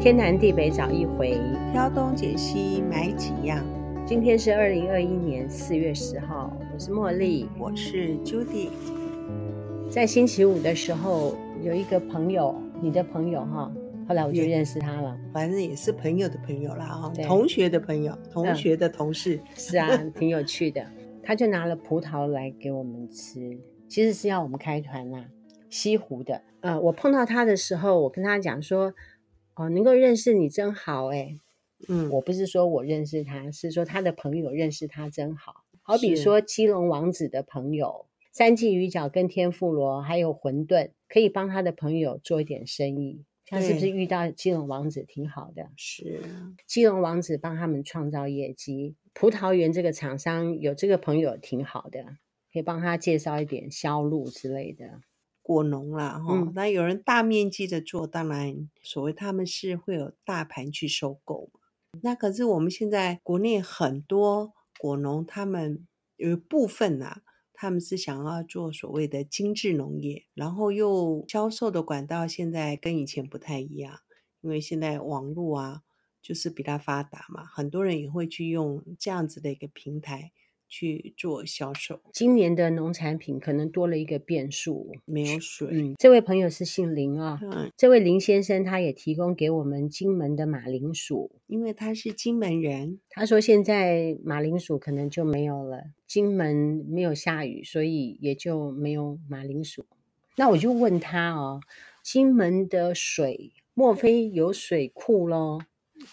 天南地北找一回，挑东拣西买几样。今天是二零二一年四月十号，我是茉莉，我是 Judy。在星期五的时候，有一个朋友，你的朋友哈，后来我就认识他了，反正也是朋友的朋友啦，哈，同学的朋友，同学的同事，嗯、是啊，挺有趣的。他就拿了葡萄来给我们吃，其实是要我们开团啦，西湖的。呃，我碰到他的时候，我跟他讲说，哦，能够认识你真好哎。嗯，我不是说我认识他，是说他的朋友认识他真好。好比说基隆王子的朋友。三季鱼饺跟天妇罗还有馄饨，可以帮他的朋友做一点生意。他是不是遇到基隆王子挺好的？是，基隆王子帮他们创造业绩。葡萄园这个厂商有这个朋友挺好的，可以帮他介绍一点销路之类的。果农啦，哈、嗯，那有人大面积的做，当然所谓他们是会有大盘去收购。那可是我们现在国内很多果农，他们有一部分啊。他们是想要做所谓的精致农业，然后又销售的管道现在跟以前不太一样，因为现在网络啊就是比较发达嘛，很多人也会去用这样子的一个平台。去做销售，今年的农产品可能多了一个变数，没有水。嗯，这位朋友是姓林啊、哦，嗯，这位林先生他也提供给我们金门的马铃薯，因为他是金门人。他说现在马铃薯可能就没有了，金门没有下雨，所以也就没有马铃薯。那我就问他哦，金门的水莫非有水库喽？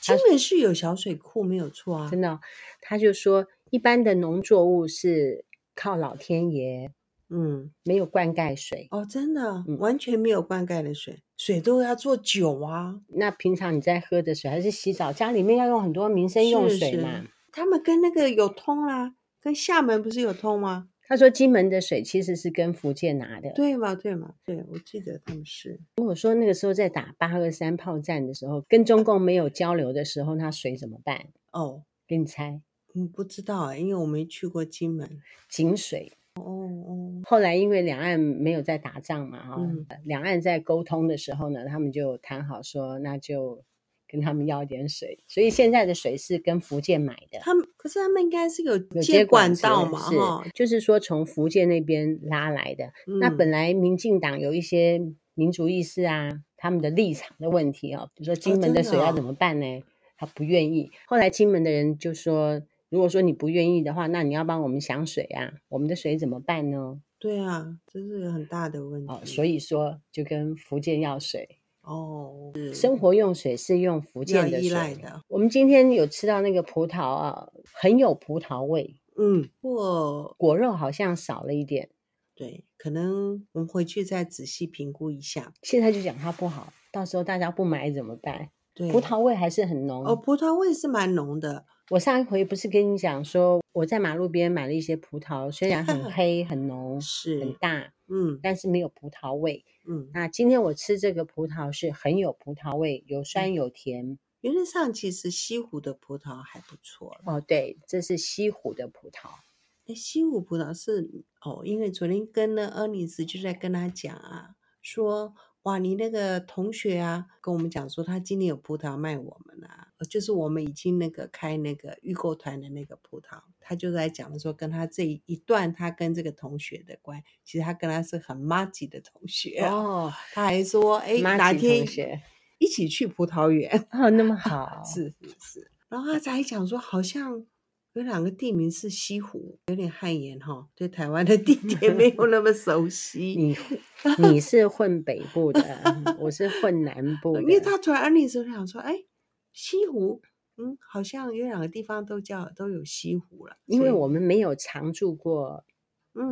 金门是有小水库，没有错啊，真的。他就说。一般的农作物是靠老天爷，嗯，没有灌溉水哦，真的，嗯，完全没有灌溉的水，水都要做酒啊。那平常你在喝的水还是洗澡，家里面要用很多民生用水嘛。他们跟那个有通啦，跟厦门不是有通吗？他说金门的水其实是跟福建拿的，对吗？对吗？对，我记得他们是。如果说那个时候在打八二三炮战的时候，跟中共没有交流的时候，那水怎么办？哦，给你猜。嗯，不知道，因为我没去过金门井水。哦哦。后来因为两岸没有在打仗嘛，哈、嗯，两岸在沟通的时候呢，他们就谈好说，那就跟他们要一点水。所以现在的水是跟福建买的。他们可是他们应该是有接管道嘛，哈，就是说从福建那边拉来的。嗯、那本来民进党有一些民族意识啊，他们的立场的问题啊，比如说金门的水要怎么办呢？哦、他不愿意。后来金门的人就说。如果说你不愿意的话，那你要帮我们想水啊，我们的水怎么办呢？对啊，这是个很大的问题。哦，所以说就跟福建要水哦，生活用水是用福建的水依赖的。我们今天有吃到那个葡萄啊，很有葡萄味。嗯，不过果肉好像少了一点。对，可能我们回去再仔细评估一下。现在就讲它不好，到时候大家不买怎么办？对，葡萄味还是很浓。哦，葡萄味是蛮浓的。我上一回不是跟你讲说，我在马路边买了一些葡萄，虽然很 黑、很浓、是很大，嗯，但是没有葡萄味，嗯。那今天我吃这个葡萄是很有葡萄味，有酸有甜。原则上，其实西湖的葡萄还不错。哦，对，这是西湖的葡萄。哎，西湖葡萄是哦，因为昨天跟那厄尼斯就在跟他讲啊，说。哇，你那个同学啊，跟我们讲说他今年有葡萄卖我们啊，就是我们已经那个开那个预购团的那个葡萄，他就在讲说跟他这一段他跟这个同学的关系，其实他跟他是很妈吉的同学哦，他还说哎哪天一起去葡萄园哦，那么 好，是是是，然后他才讲说好像。有两个地名是西湖，有点汗颜哈，对台湾的地点没有那么熟悉。你你 是混北部的，我是混南 部的。因为他突然安利的时候想说，哎，西湖，嗯，好像有两个地方都叫都有西湖了。因为我们没有常住过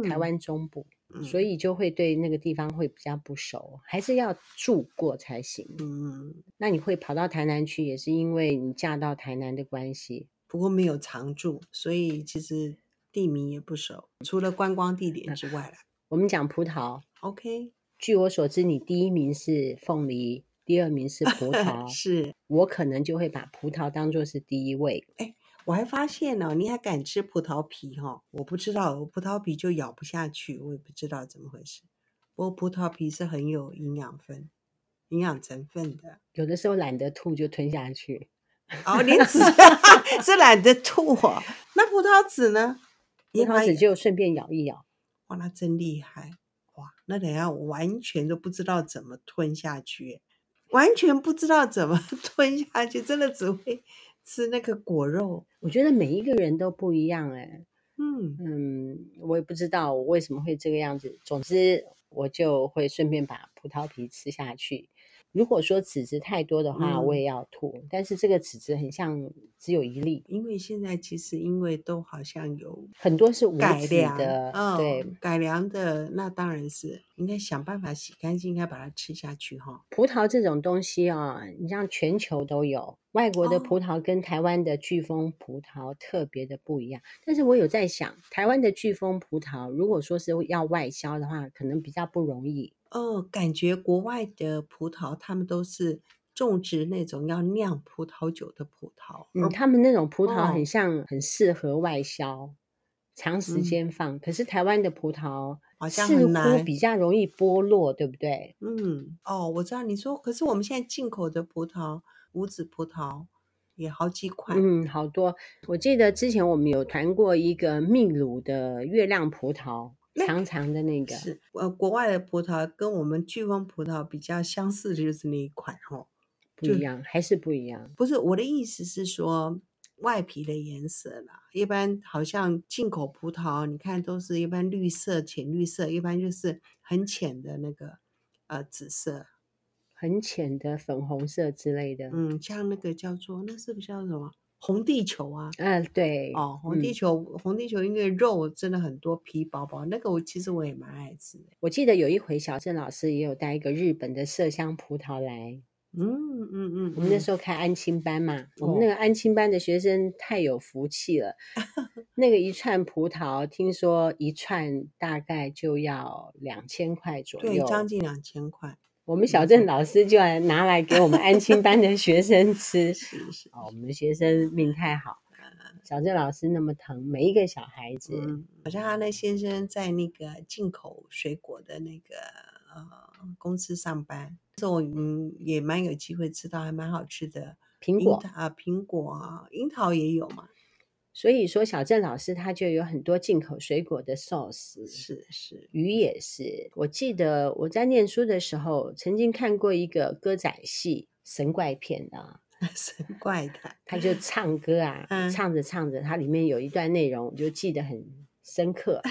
台湾中部，嗯，所以就会对那个地方会比较不熟，还是要住过才行。嗯，那你会跑到台南去，也是因为你嫁到台南的关系。不过没有常住，所以其实地名也不熟，除了观光地点之外了。我们讲葡萄，OK。据我所知，你第一名是凤梨，第二名是葡 萄。是我可能就会把葡萄当做是第一位。哎，我还发现呢、哦，你还敢吃葡萄皮哈、哦？我不知道，我葡萄皮就咬不下去，我也不知道怎么回事。不过葡萄皮是很有营养分。营养成分的。有的时候懒得吐就吞下去。哦，连 籽 是懒得吐哦。那葡萄籽呢？葡萄籽就顺便咬一咬。哇，那真厉害！哇，那等下我完全都不知道怎么吞下去，完全不知道怎么 吞下去，真的只会 吃那个果肉。我觉得每一个人都不一样哎。嗯嗯，我也不知道我为什么会这个样子。总之，我就会顺便把葡萄皮吃下去。如果说籽子太多的话，嗯、我也要吐。但是这个籽子很像只有一粒，因为现在其实因为都好像有很多是无改良的，哦、对，改良的那当然是应该想办法洗干净，应该把它吃下去哈、哦。葡萄这种东西啊、哦，你像全球都有，外国的葡萄跟台湾的巨峰葡萄特别的不一样。哦、但是我有在想，台湾的巨峰葡萄如果说是要外销的话，可能比较不容易。哦，感觉国外的葡萄，他们都是种植那种要酿葡萄酒的葡萄。嗯，他们那种葡萄很像，很适合外销，哦、长时间放。嗯、可是台湾的葡萄好像似乎比较容易剥落，对不对？嗯，哦，我知道你说，可是我们现在进口的葡萄，无籽葡萄也好几款。嗯，好多。我记得之前我们有谈过一个秘鲁的月亮葡萄。长长的那个是呃，国外的葡萄跟我们巨峰葡萄比较相似的就是那一款哦，不一样还是不一样？不是，我的意思是说外皮的颜色啦，一般好像进口葡萄，你看都是一般绿色、浅绿色，一般就是很浅的那个呃紫色，很浅的粉红色之类的。嗯，像那个叫做那是不是叫什么？红地球啊，嗯，对，哦，红地球，嗯、红地球，因为肉真的很多，皮薄薄，那个我其实我也蛮爱吃的。我记得有一回小郑老师也有带一个日本的麝香葡萄来，嗯嗯嗯，嗯，我们那时候开安亲班嘛，哦、我们那个安亲班的学生太有福气了，那个一串葡萄，听说一串大概就要两千块左右，对，将近两千块。我们小郑老师就要拿来给我们安亲班的学生吃，是是。哦，我们的学生命太好，小郑老师那么疼每一个小孩子。嗯，好像他那先生在那个进口水果的那个呃公司上班，这我嗯也蛮有机会吃到还蛮好吃的苹果啊，苹果啊，樱桃也有嘛。所以说，小郑老师他就有很多进口水果的 sauce，，是是，鱼也是。我记得我在念书的时候，曾经看过一个歌仔戏神怪片的，神怪的，他就唱歌啊，嗯、唱着唱着，它里面有一段内容，我就记得很深刻。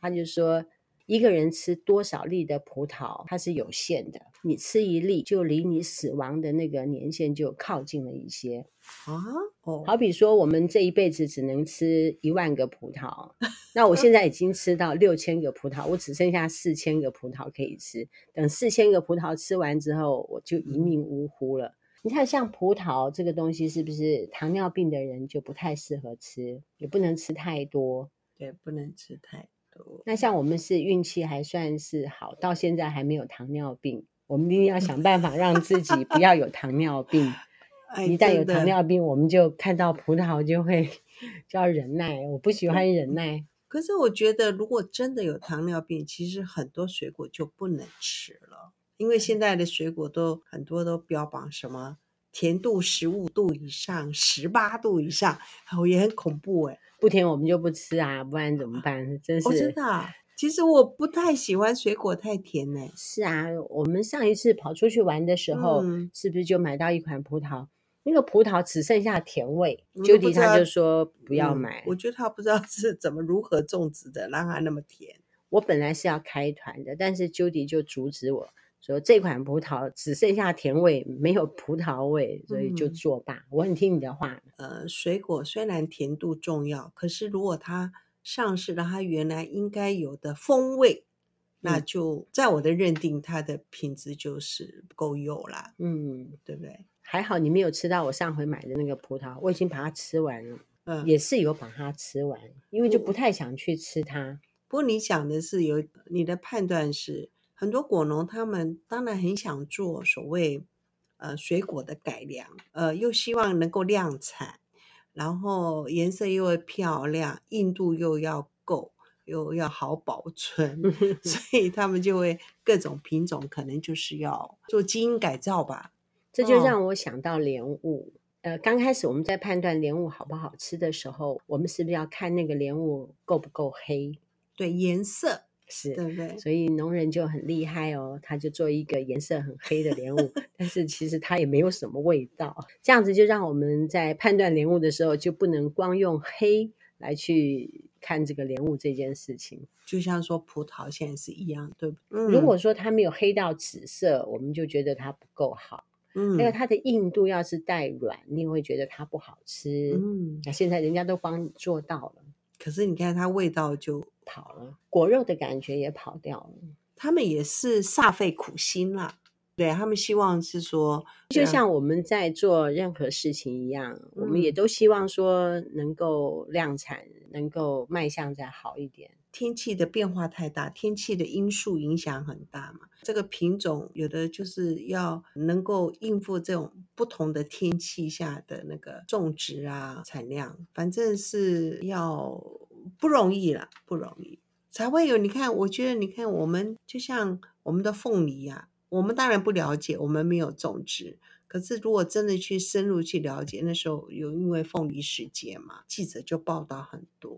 他就说。一个人吃多少粒的葡萄，它是有限的。你吃一粒，就离你死亡的那个年限就靠近了一些啊。哦，好比说，我们这一辈子只能吃一万个葡萄，那我现在已经吃到六千个葡萄，我只剩下四千个葡萄可以吃。等四千个葡萄吃完之后，我就一命呜呼了。你看，像葡萄这个东西，是不是糖尿病的人就不太适合吃，也不能吃太多？对，不能吃太。那像我们是运气还算是好，到现在还没有糖尿病。我们一定要想办法让自己不要有糖尿病。一旦有糖尿病，我们就看到葡萄就会就要忍耐。我不喜欢忍耐。可是我觉得，如果真的有糖尿病，其实很多水果就不能吃了，因为现在的水果都很多都标榜什么甜度十五度以上、十八度以上，我也很恐怖哎。不甜我们就不吃啊，不然怎么办？真是，我知道。其实我不太喜欢水果太甜呢。是啊，我们上一次跑出去玩的时候，嗯、是不是就买到一款葡萄？那个葡萄只剩下甜味，Judy 他就说不要买、嗯。我觉得他不知道是怎么如何种植的，让它那么甜。我本来是要开团的，但是 Judy 就阻止我。说这款葡萄只剩下甜味，没有葡萄味，所以就作罢。嗯、我很听你的话。呃，水果虽然甜度重要，可是如果它丧失了它原来应该有的风味，嗯、那就在我的认定，它的品质就是不够优啦。嗯，对不对？还好你没有吃到我上回买的那个葡萄，我已经把它吃完了。嗯，也是有把它吃完，因为就不太想去吃它。不过你讲的是有你的判断是。很多果农他们当然很想做所谓呃水果的改良，呃又希望能够量产，然后颜色又会漂亮，硬度又要够，又要好保存，所以他们就会各种品种可能就是要做基因改造吧。这就让我想到莲雾。呃，刚开始我们在判断莲雾好不好吃的时候，我们是不是要看那个莲雾够不够黑？对，颜色是，对不对？所以农人就很厉害哦，他就做一个颜色很黑的莲雾，但是其实它也没有什么味道。这样子就让我们在判断莲雾的时候，就不能光用黑来去看这个莲雾这件事情。就像说葡萄现在是一样，对不对？如果说它没有黑到紫色，我们就觉得它不够好。嗯，那个它的硬度要是带软，你也会觉得它不好吃。嗯，那现在人家都帮你做到了，可是你看它味道就跑了，果肉的感觉也跑掉了。他们也是煞费苦心啦。对，他们希望是说，就像我们在做任何事情一样，嗯、我们也都希望说能够量产，能够卖相再好一点。天气的变化太大，天气的因素影响很大嘛。这个品种有的就是要能够应付这种不同的天气下的那个种植啊、产量，反正是要不容易啦，不容易才会有。你看，我觉得你看，我们就像我们的凤梨呀、啊。我们当然不了解，我们没有种植。可是如果真的去深入去了解，那时候有因为凤梨时节嘛，记者就报道很多。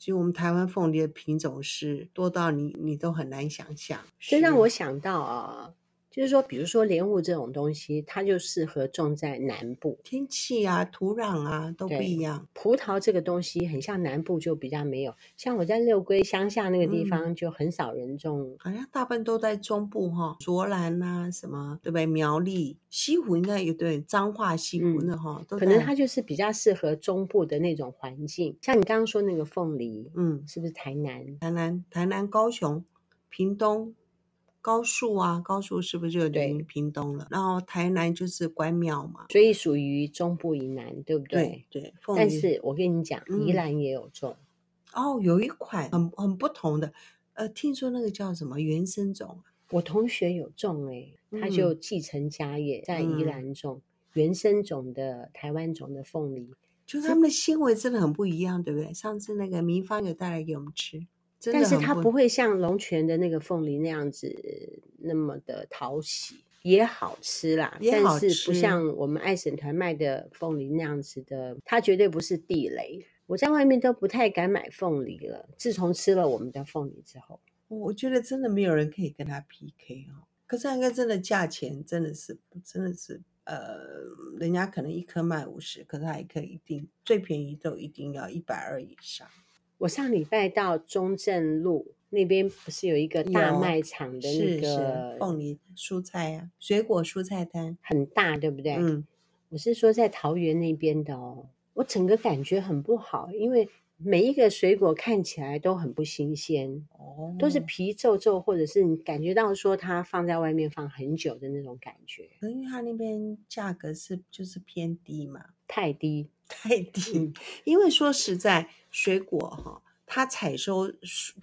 所以我们台湾凤梨的品种是多到你你都很难想象。这让我想到啊。就是说，比如说莲雾这种东西，它就适合种在南部，天气啊、土壤啊都不一样。葡萄这个东西很像南部就比较没有，像我在六龟乡下那个地方就很少人种，嗯、好像大部分都在中部哈，卓兰啊什么对不对？苗栗、西湖应该有对，彰化西湖那哈，可能它就是比较适合中部的那种环境。像你刚刚说那个凤梨，嗯，是不是台南？台南、台南、高雄、屏东。高树啊，高树是不是就临屏东了？然后台南就是关庙嘛，所以属于中部以南，对不对？对。对，但是我跟你讲，嗯、宜兰也有种。哦，有一款很很不同的，呃，听说那个叫什么原生种？我同学有种哎、欸，他就继承家业，在宜兰种、嗯、原生种的台湾种的凤梨，就是他们的纤维真的很不一样，对不对？上次那个明芳有带来给我们吃。但是它不会像龙泉的那个凤梨那样子那么的讨喜，也好吃啦，吃，但是不像我们爱省团卖的凤梨那样子的，它绝对不是地雷。我在外面都不太敢买凤梨了，自从吃了我们的凤梨之后，我觉得真的没有人可以跟他 PK 哦。可是应该真的价钱真的是真的是呃，人家可能一颗卖五十，可是他一颗一定最便宜都一定要一百二以上。我上礼拜到中正路那边，不是有一个大卖场的那个凤梨蔬菜啊，水果蔬菜摊很大，对不对？嗯，我是说在桃园那边的哦，我整个感觉很不好，因为每一个水果看起来都很不新鲜，哦，都是皮皱皱，或者是你感觉到说它放在外面放很久的那种感觉。因为它那边价格是就是偏低嘛，太低。太低，因为说实在，水果哈，它采收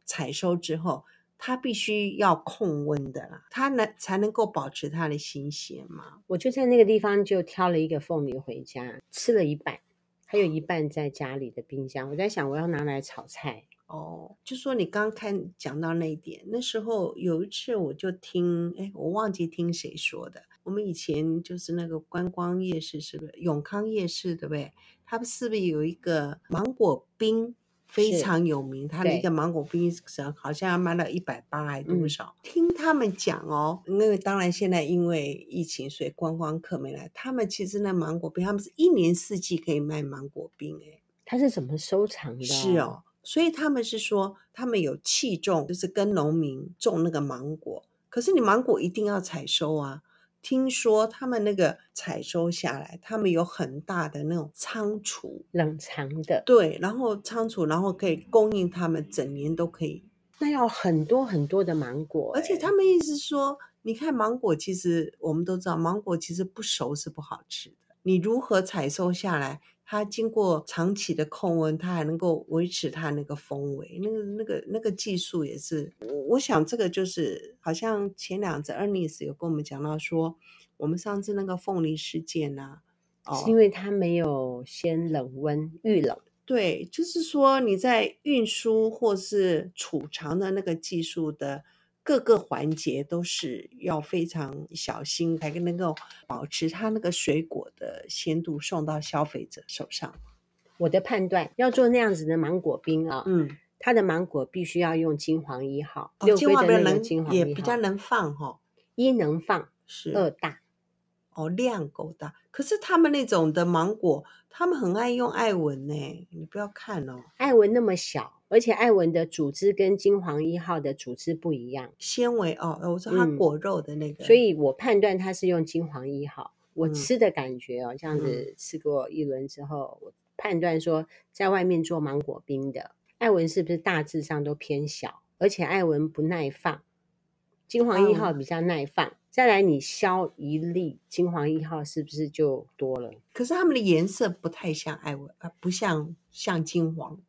采收之后，它必须要控温的啦，它能才能够保持它的新鲜嘛。我就在那个地方就挑了一个凤梨回家，吃了一半，还有一半在家里的冰箱。我在想，我要拿来炒菜。哦，就说你刚看讲到那一点，那时候有一次我就听，哎，我忘记听谁说的。我们以前就是那个观光夜市，是不是永康夜市，对不对？他们是不是有一个芒果冰非常有名？它的一个芒果冰好像要卖到一百八还多少？嗯、听他们讲哦，那个当然现在因为疫情，所以观光客没来。他们其实那芒果冰，他们是一年四季可以卖芒果冰。哎，他是怎么收藏的？是哦，所以他们是说他们有器种，就是跟农民种那个芒果。可是你芒果一定要采收啊。听说他们那个采收下来，他们有很大的那种仓储，冷藏的。对，然后仓储，然后可以供应他们整年都可以。那要很多很多的芒果，而且他们意思说，你看芒果，其实我们都知道，芒果其实不熟是不好吃的。你如何采收下来？它经过长期的控温，它还能够维持它那个风味，那个那个那个技术也是。我想这个就是，好像前两次 Ernest 有跟我们讲到说，我们上次那个凤梨事件呐、啊，哦，是因为它没有先冷温预冷，对，就是说你在运输或是储藏的那个技术的各个环节都是要非常小心，才能够保持它那个水果的鲜度送到消费者手上。我的判断，要做那样子的芒果冰啊，嗯，它的芒果必须要用金黄一号，哦、六龟的那个金黄一号也比较能放哈、哦，一能放，是二大。哦，量够大，可是他们那种的芒果，他们很爱用艾文呢。你不要看哦，艾文那么小，而且艾文的组织跟金黄一号的组织不一样，纤维哦，我说它果肉的那个，嗯、所以我判断它是用金黄一号。我吃的感觉哦，嗯、这样子吃过一轮之后，我判断说，在外面做芒果冰的艾文是不是大致上都偏小，而且艾文不耐放，金黄一号比较耐放。嗯再来，你削一粒金黄一号是不是就多了？可是它们的颜色不太像艾文啊，不像像金黄，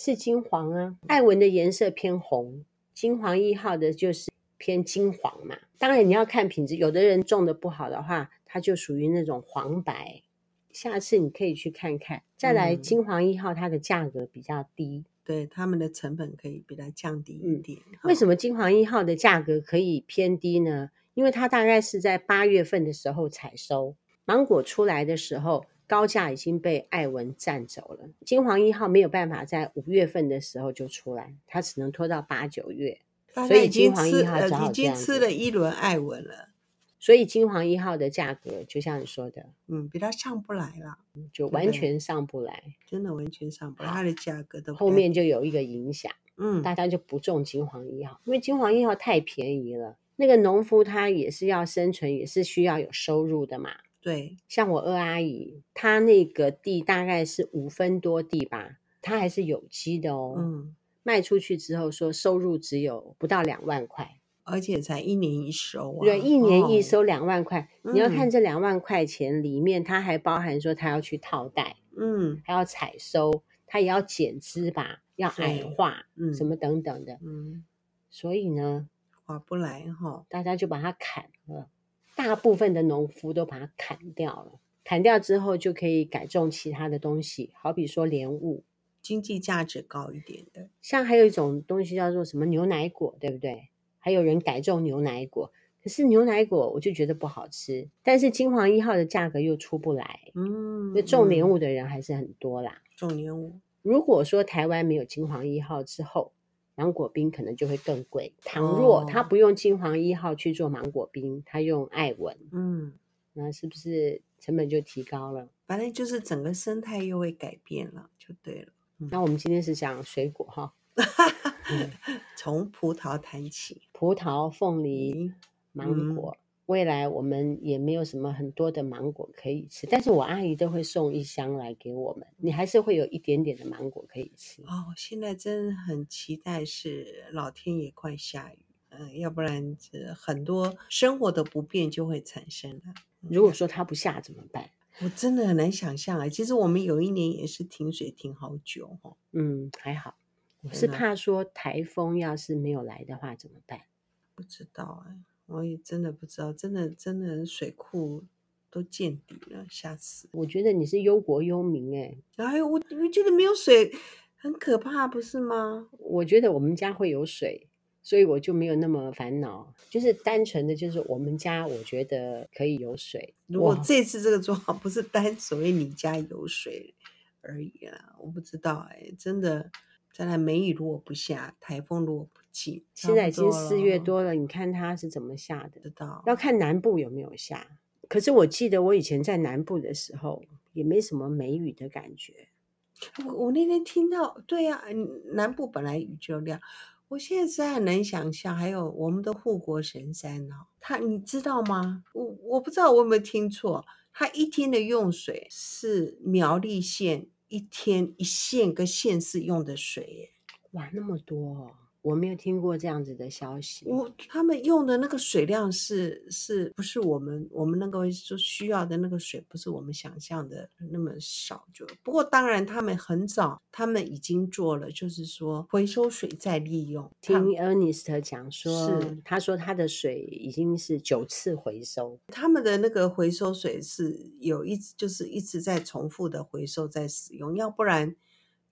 是金黄啊。艾文的颜色偏红，金黄一号的就是偏金黄嘛。当然你要看品质，有的人种的不好的话，它就属于那种黄白。下次你可以去看看。再来，金黄一号它的价格比较低。嗯对，他们的成本可以比它降低一点。嗯、为什么金黄一号的价格可以偏低呢？因为它大概是在八月份的时候采收，芒果出来的时候，高价已经被艾文占走了。金黄一号没有办法在五月份的时候就出来，它只能拖到八九月。所以金黄一号已经吃了一轮艾文了。所以金黄一号的价格，就像你说的，嗯，比它上不来了，就完全上不来，真的完全上不来，它的价格的后面就有一个影响，嗯，大家就不种金黄一号，因为金黄一号太便宜了。那个农夫他也是要生存，也是需要有收入的嘛。对，像我二阿姨，她那个地大概是五分多地吧，她还是有机的哦，嗯，卖出去之后说收入只有不到两万块。而且才一年一收啊！对，一年一收两万块。哦、你要看这两万块钱里面，它还包含说它要去套袋，嗯，还要采收，它也要剪枝吧，要矮化，嗯，什么等等的，嗯。所以呢，划不来哈、哦，大家就把它砍了。大部分的农夫都把它砍掉了，砍掉之后就可以改种其他的东西，好比说莲雾，经济价值高一点的。像还有一种东西叫做什么牛奶果，对不对？还有人改种牛奶果，可是牛奶果我就觉得不好吃。但是金黄一号的价格又出不来，嗯，那种莲雾的人还是很多啦。种莲雾，如果说台湾没有金黄一号之后，芒果冰可能就会更贵。倘若他不用金黄一号去做芒果冰，他用艾文，嗯，那是不是成本就提高了？反正就是整个生态又会改变了，就对了。嗯、那我们今天是讲水果哈。从葡萄谈起，葡萄、凤梨、芒果、嗯，未来我们也没有什么很多的芒果可以吃，但是我阿姨都会送一箱来给我们，你还是会有一点点的芒果可以吃。哦，现在真很期待是老天爷快下雨，嗯，要不然这很多生活的不便就会产生了。如果说它不下怎么办？我真的很难想象啊！其实我们有一年也是停水停好久哦。嗯，还好。我是怕说台风要是没有来的话怎么办？不知道哎、欸，我也真的不知道，真的真的水库都见底了，吓死！我觉得你是忧国忧民哎、欸，哎呦，我我觉得没有水很可怕，不是吗？我觉得我们家会有水，所以我就没有那么烦恼，就是单纯的就是我们家我觉得可以有水。如果这次这个状况不是单所谓你家有水而已啊，我不知道哎、欸，真的。再来梅雨如果不下，台风如果不进，现在已经四月多了，你看它是怎么下的？知道要看南部有没有下。可是我记得我以前在南部的时候，也没什么梅雨的感觉。我我那天听到，对呀、啊，南部本来雨就亮。我现在实在很难想象，还有我们的护国神山哦，它你知道吗？我我不知道我有没有听错，它一天的用水是苗栗县。一天一县个县市用的水耶，哇，那么多哦！我没有听过这样子的消息。我他们用的那个水量是是不是我们我们那个就需要的那个水，不是我们想象的那么少。就不过当然，他们很早他们已经做了，就是说回收水再利用。听 Ernest 讲说，是他说他的水已经是九次回收，他们的那个回收水是有一直就是一直在重复的回收在使用，要不然。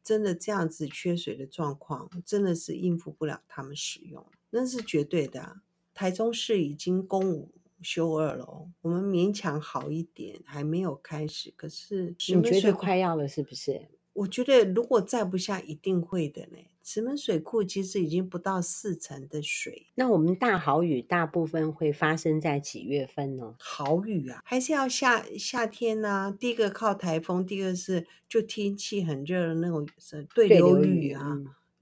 真的这样子缺水的状况，真的是应付不了他们使用，那是绝对的啊。台中市已经公五休二了，我们勉强好一点，还没有开始。可是你觉得快要了，是不是？我觉得如果再不下，一定会的呢。石门水库其实已经不到四成的水。那我们大豪雨大部分会发生在几月份呢？豪雨啊，还是要夏夏天呢、啊？第一个靠台风，第二个是就天气很热的那种对流雨啊，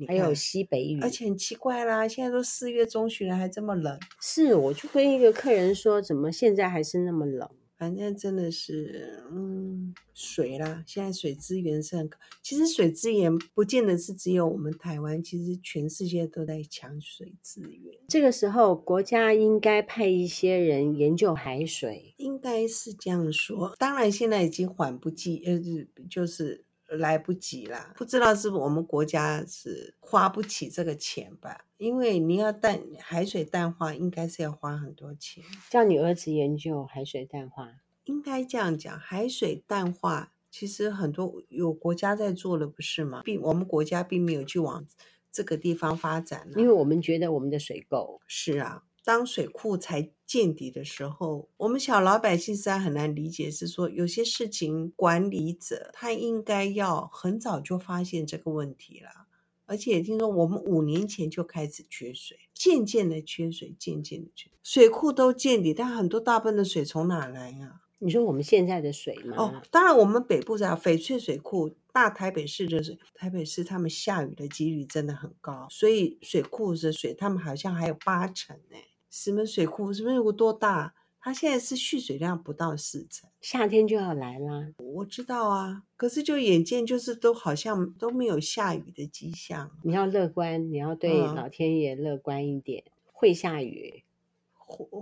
还有西北雨。而且很奇怪啦，现在都四月中旬了，还这么冷。是，我就跟一个客人说，怎么现在还是那么冷？反正真的是，嗯，水啦，现在水资源是很，其实水资源不见得是只有我们台湾，其实全世界都在抢水资源。这个时候，国家应该派一些人研究海水，应该是这样说。当然，现在已经缓不济，呃，就是。来不及啦，不知道是不是我们国家是花不起这个钱吧？因为你要淡海水淡化，应该是要花很多钱。叫你儿子研究海水淡化，应该这样讲。海水淡化其实很多有国家在做了，不是吗？并我们国家并没有去往这个地方发展，因为我们觉得我们的水够。是啊。当水库才见底的时候，我们小老百姓实在很难理解，是说有些事情管理者他应该要很早就发现这个问题了，而且听说我们五年前就开始缺水，渐渐的缺水，渐渐的缺水，水库都见底，但很多大部分的水从哪来呀？你说我们现在的水吗？哦，当然我们北部在翡翠水库，大台北市的水，台北市他们下雨的几率真的很高，所以水库的水他们好像还有八成呢。石门水库，石门水库多大？它现在是蓄水量不到四成，夏天就要来啦。我知道啊，可是就眼见就是都好像都没有下雨的迹象。你要乐观，你要对老天爷乐观一点，嗯、会下雨。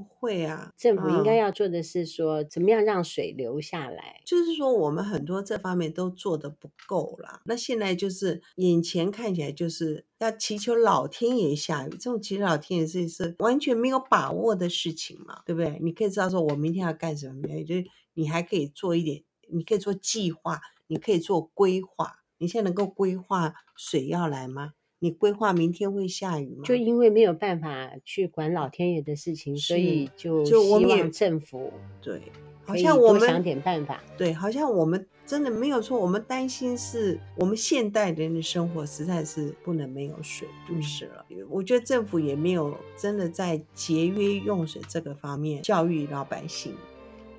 会啊，政府应该要做的是说，怎么样让水流下来？就是说，我们很多这方面都做的不够啦。那现在就是眼前看起来就是要祈求老天爷下雨，这种祈求老天爷是是完全没有把握的事情嘛，对不对？你可以知道说，我明天要干什么，没有，就是你还可以做一点，你可以做计划，你可以做规划。你现在能够规划水要来吗？你规划明天会下雨吗？就因为没有办法去管老天爷的事情，所以就希望政府对，好像我们想点办法。对，好像我们真的没有错。我们担心是我们现代人的生活实在是不能没有水，就是了。嗯，我觉得政府也没有真的在节约用水这个方面教育老百姓。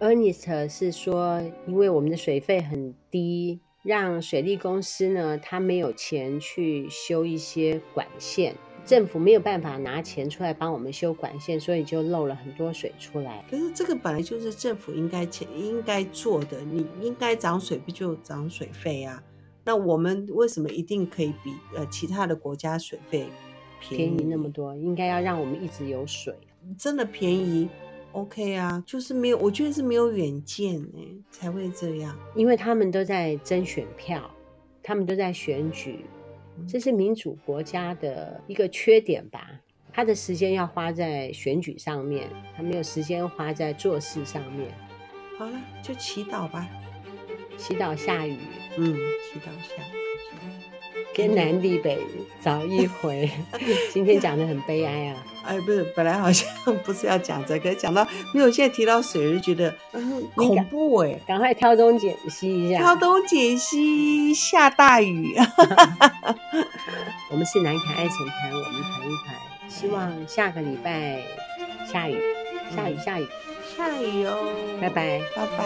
Ernest 是说，因为我们的水费很低。让水利公司呢，他没有钱去修一些管线，政府没有办法拿钱出来帮我们修管线，所以就漏了很多水出来。可是这个本来就是政府应该钱应该做的，你应该涨水不就涨水费啊？那我们为什么一定可以比呃其他的国家水费便宜，便宜那么多？应该要让我们一直有水，真的便宜。OK 啊，就是没有，我觉得是没有远见哎，才会这样。因为他们都在争选票，他们都在选举，这是民主国家的一个缺点吧？他的时间要花在选举上面，他没有时间花在做事上面。好了，就祈祷吧，祈祷下雨。嗯，祈祷下雨。天南地北找一回，今天讲的很悲哀啊！哎，不是，本来好像 不是要讲这个，讲到没有，现在提到水就觉得嗯恐怖哎，赶快挑东拣西一下，挑东拣西下大雨。我们是南凯爱情团，我们团一团，希望下个礼拜下雨，下雨，下雨，下雨哦！拜拜，拜拜。